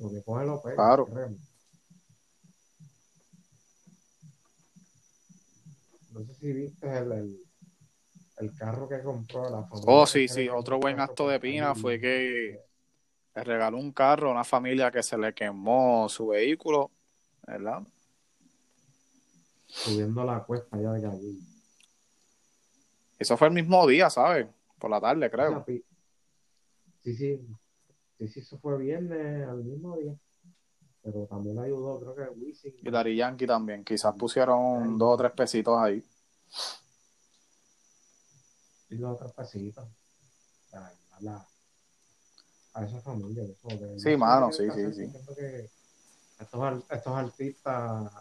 Speaker 3: lo que coge lo pega.
Speaker 2: Claro.
Speaker 3: No sé si viste el, el, el carro que compró la familia.
Speaker 2: Oh, sí, sí. Otro buen acto de Pina fue que le regaló un carro a una familia que se le quemó su vehículo, ¿verdad?
Speaker 3: Subiendo la cuesta allá de allí.
Speaker 2: Eso fue el mismo día, ¿sabes? Por la tarde, creo.
Speaker 3: Sí, sí. Sí, sí, eso fue viernes al mismo día. Pero también ayudó, creo que Wisin.
Speaker 2: Y Dari Yankee también. Quizás pusieron dos o tres pesitos ahí.
Speaker 3: y los otros pasitos. Para ayudar a, a esa familia. Eso,
Speaker 2: Sí, mano, sí, sí, sí.
Speaker 3: estos, estos artistas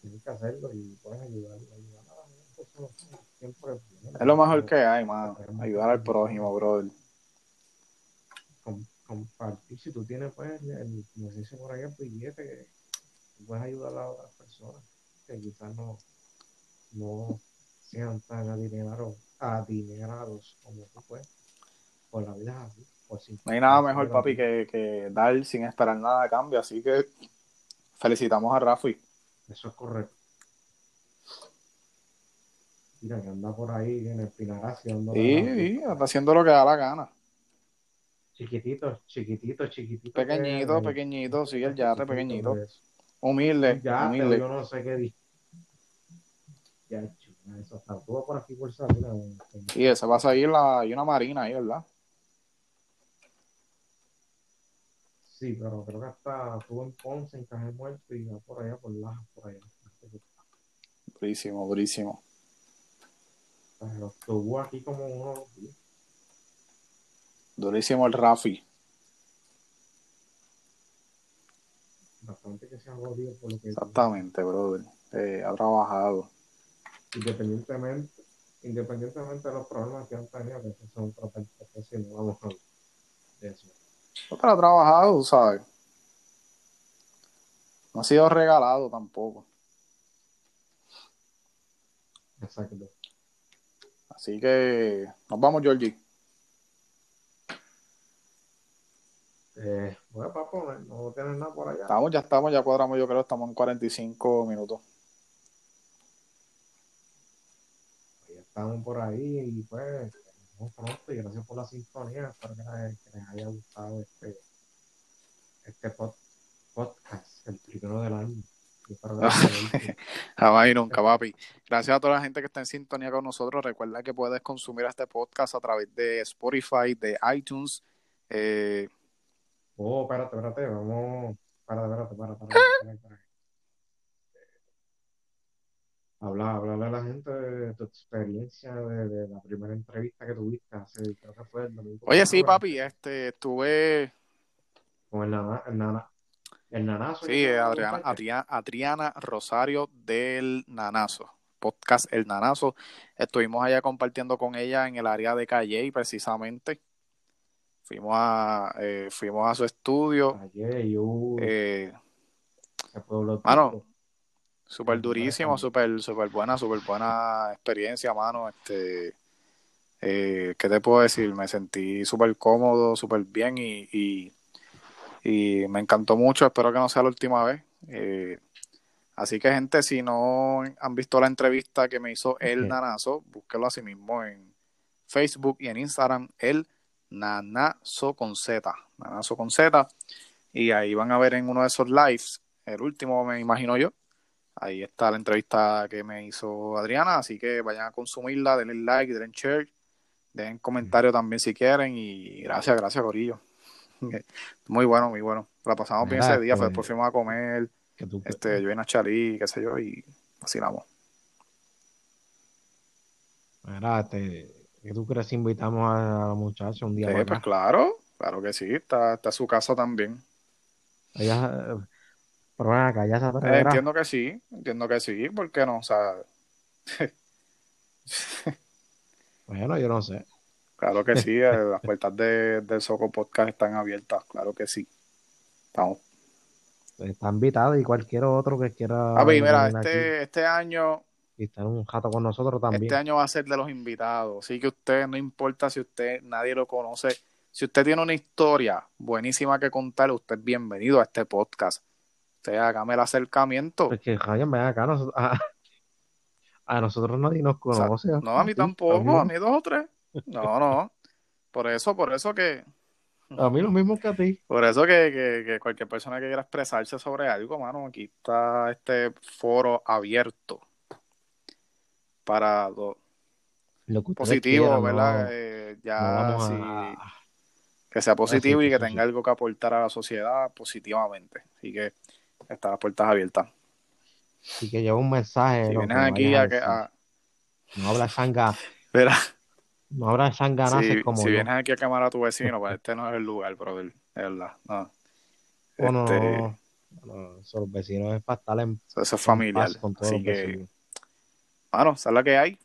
Speaker 3: tienen que hacerlo y pueden ayudar. ayudar a las personas siempre es
Speaker 2: lo mejor que hay, mano. Ayudar al prójimo, brother.
Speaker 3: Com- compartir, si tú tienes, pues, el, como se dice por ahí, el billete, que puedes ayudar a otras personas que quizás no, no sean tan adinerados, adinerados como tú, pues, por la vida así.
Speaker 2: No hay nada mejor, papi, que, que dar sin esperar nada a cambio. Así que felicitamos a Rafi.
Speaker 3: Eso es correcto. Mira, que anda por ahí en el Pinaracio. la-
Speaker 2: Y, y está haciendo lo que da la gana.
Speaker 3: Chiquitito, chiquitito, chiquitito.
Speaker 2: Pequeñito,
Speaker 3: que-
Speaker 2: pequeñito, sí, el yate pequeñito. Humilde,
Speaker 3: Ya, pero
Speaker 2: humilde.
Speaker 3: yo no sé qué di. Ya, eso está todo por aquí por Sabina.
Speaker 2: Y ese va a salir la, hay una marina ahí, ¿verdad?
Speaker 3: Sí, pero creo que hasta estuvo en Ponce, en Cajé Muerto y va por allá, por Lajas, por allá.
Speaker 2: Durísimo, durísimo.
Speaker 3: Pero estuvo aquí como días.
Speaker 2: Durísimo el Rafi.
Speaker 3: Bastante que se ha jodido por lo que.
Speaker 2: Exactamente, brother. Eh, ha trabajado.
Speaker 3: Independientemente, independientemente de los problemas que han tenido, que esos son 20 pesos y no vamos a eso.
Speaker 2: Pero ha trabajado, ¿sabes? No ha sido regalado tampoco.
Speaker 3: Exacto.
Speaker 2: Así que nos vamos, Georgie.
Speaker 3: Eh, bueno, papo, no, tienes nada por allá.
Speaker 2: Estamos, ya estamos, ya cuadramos, yo creo, estamos en 45 minutos.
Speaker 3: Ya estamos por ahí y pues vemos pronto y gracias por la sintonía. Espero que les, que les haya gustado este, este pod- podcast, el primero del año.
Speaker 2: Jamás y nunca, papi. Gracias a toda la gente que está en sintonía con nosotros. Recuerda que puedes consumir este podcast a través de Spotify, de iTunes. Eh,
Speaker 3: Oh, espérate, espérate, vamos. Espérate, espérate, espérate, espérate, espérate, espérate. Habla, hablarle a la gente de tu experiencia de, de la primera entrevista que tuviste hace, creo que fue el domingo.
Speaker 2: oye, sí, papi, este, estuve,
Speaker 3: Con el, nana, el, nana, el nanazo.
Speaker 2: sí. Adriana. Adriana, Adriana Rosario del Nanazo, podcast El Nanazo. Estuvimos allá compartiendo con ella en el área de Calle, precisamente. Fuimos a, eh, fuimos a su estudio.
Speaker 3: Yo,
Speaker 2: Eh, mano. Súper durísimo, súper, súper buena, súper buena experiencia, mano. Este, eh, ¿qué te puedo decir? Me sentí súper cómodo, súper bien y, y, y me encantó mucho. Espero que no sea la última vez. Eh, así que, gente, si no han visto la entrevista que me hizo El. Nanazo, búsquelo así mismo en Facebook y en Instagram, El Nanazo con Z. Nanazo con Z. Y ahí van a ver en uno de esos lives, el último me imagino yo. Ahí está la entrevista que me hizo Adriana, así que vayan a consumirla, denle like, denle share, den comentario también si quieren y gracias, gracias Corillo. Muy bueno, muy bueno. La pasamos bien ese día,
Speaker 3: este,
Speaker 2: después fuimos a comer,
Speaker 3: tú,
Speaker 2: este, yo vine a Charlie, qué sé yo, y vacilamos.
Speaker 3: Mira, este, ¿qué tú crees si invitamos a la muchacha un día
Speaker 2: Sí,
Speaker 3: para
Speaker 2: pues
Speaker 3: acá?
Speaker 2: claro, claro que sí, está, está su casa también.
Speaker 3: Ella, pero ven acá, ya se
Speaker 2: Eh, entiendo que sí, entiendo que sí, ¿por qué no? O sea,
Speaker 3: Bueno, yo no sé.
Speaker 2: claro que sí, eh, las puertas de, del Soco Podcast están abiertas, claro que sí. Estamos.
Speaker 3: Está invitado y cualquier otro que quiera
Speaker 2: Papi, mira,
Speaker 3: venir aquí
Speaker 2: este, este año,
Speaker 3: y estar un rato con nosotros también.
Speaker 2: este año va a ser de los invitados, así que usted, no importa si usted, nadie lo conoce, si usted tiene una historia buenísima que contar, usted es bienvenido a este podcast. Usted hágame el acercamiento.
Speaker 3: Porque, Ryan, ven acá, nosotros- a, a nosotros nadie nos
Speaker 2: O sea,
Speaker 3: conoce.
Speaker 2: no, a mí tampoco, a
Speaker 3: mí,
Speaker 2: mí dos o tres. No, no. Por eso, por eso que,
Speaker 3: a mí lo mismo que a ti.
Speaker 2: por eso que, que, que cualquier persona que quiera expresarse sobre algo, mano, aquí está este foro abierto para lo
Speaker 3: Lo que
Speaker 2: positivo,
Speaker 3: quieran,
Speaker 2: ¿verdad?
Speaker 3: no-
Speaker 2: Eh, ya
Speaker 3: a-
Speaker 2: que sea positivo y que tenga algo que aportar a la sociedad positivamente. Así que están las puertas abiertas.
Speaker 3: y que lleva un mensaje.
Speaker 2: Si vienes aquí a que a,
Speaker 3: No habla sanga,
Speaker 2: verá,
Speaker 3: no habla sanganaces
Speaker 2: si,
Speaker 3: como
Speaker 2: si
Speaker 3: yo.
Speaker 2: vienes aquí a quemar a tu vecino, pues este no es el lugar, brother, de verdad. No.
Speaker 3: Oh, no,
Speaker 2: Este,
Speaker 3: no, no, eso, los vecinos es para estar en,
Speaker 2: Eso es familiar.
Speaker 3: paz con todos
Speaker 2: Así que, bueno, esa es la que hay.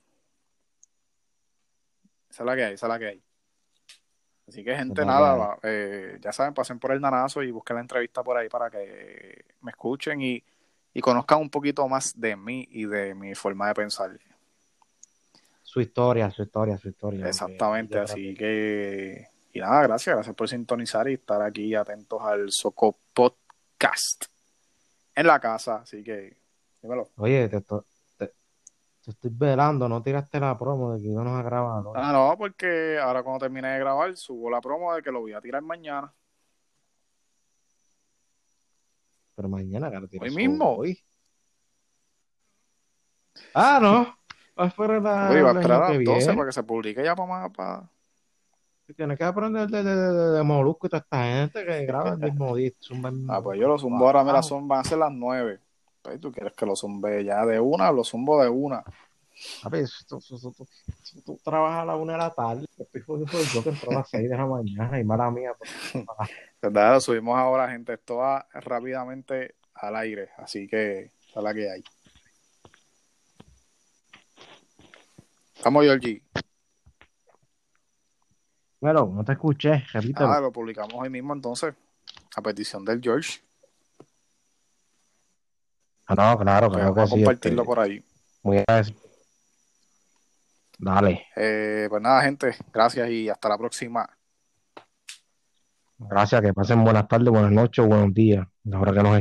Speaker 2: Esa es la que hay, esa es la que hay. Así que, gente, nada, eh, ya saben, pasen por el nanazo y busquen la entrevista por ahí para que me escuchen y, y conozcan un poquito más de mí y de mi forma de pensar.
Speaker 3: Su historia, su historia, su historia.
Speaker 2: Exactamente, así que, y nada, gracias, gracias por sintonizar y estar aquí atentos al Soco Podcast en la casa. Así que, dímelo.
Speaker 3: Oye, te, te- estoy velando, no tiraste la promo de que íbamos a grabar. hoy.
Speaker 2: Ah, no, porque ahora cuando termine de grabar, subo la promo de que lo voy a tirar mañana.
Speaker 3: Pero mañana, tiras
Speaker 2: Hoy mismo.
Speaker 3: Hoy. Ah, no. Va a esperar la-
Speaker 2: Oye, va a esperar a las 12
Speaker 3: viene.
Speaker 2: para que se publique ya para más. Para...
Speaker 3: Tienes que aprender de, de, de, de Molusco y toda esta gente que graba el mismo día.
Speaker 2: Ah, pues yo lo zumbo ahora, mira, son, van a ser las 9. Pues, ¿Tú quieres que lo zumbe ya de una? Lo zumbo de una.
Speaker 3: A ver, tú, tú, trabajas a la una de la tarde. Estoy jodido por yo que entro a las seis de la mañana y mala mía. pues,
Speaker 2: ¿Verdad? Lo subimos ahora, gente. Esto va rápidamente al aire. Así que, es la que hay. Estamos, Georgie.
Speaker 3: Bueno, no te escuché, repítelo.
Speaker 2: Ah, lo publicamos hoy mismo entonces. A petición del George.
Speaker 3: Ah, no, claro, claro que
Speaker 2: a
Speaker 3: sí.
Speaker 2: compartirlo
Speaker 3: este,
Speaker 2: por ahí.
Speaker 3: muy agradecido. Dale,
Speaker 2: Eh, pues nada, gente. Gracias y hasta la próxima.
Speaker 3: gracias, que pasen buenas tardes, buenas noches, buenos días. La hora que nos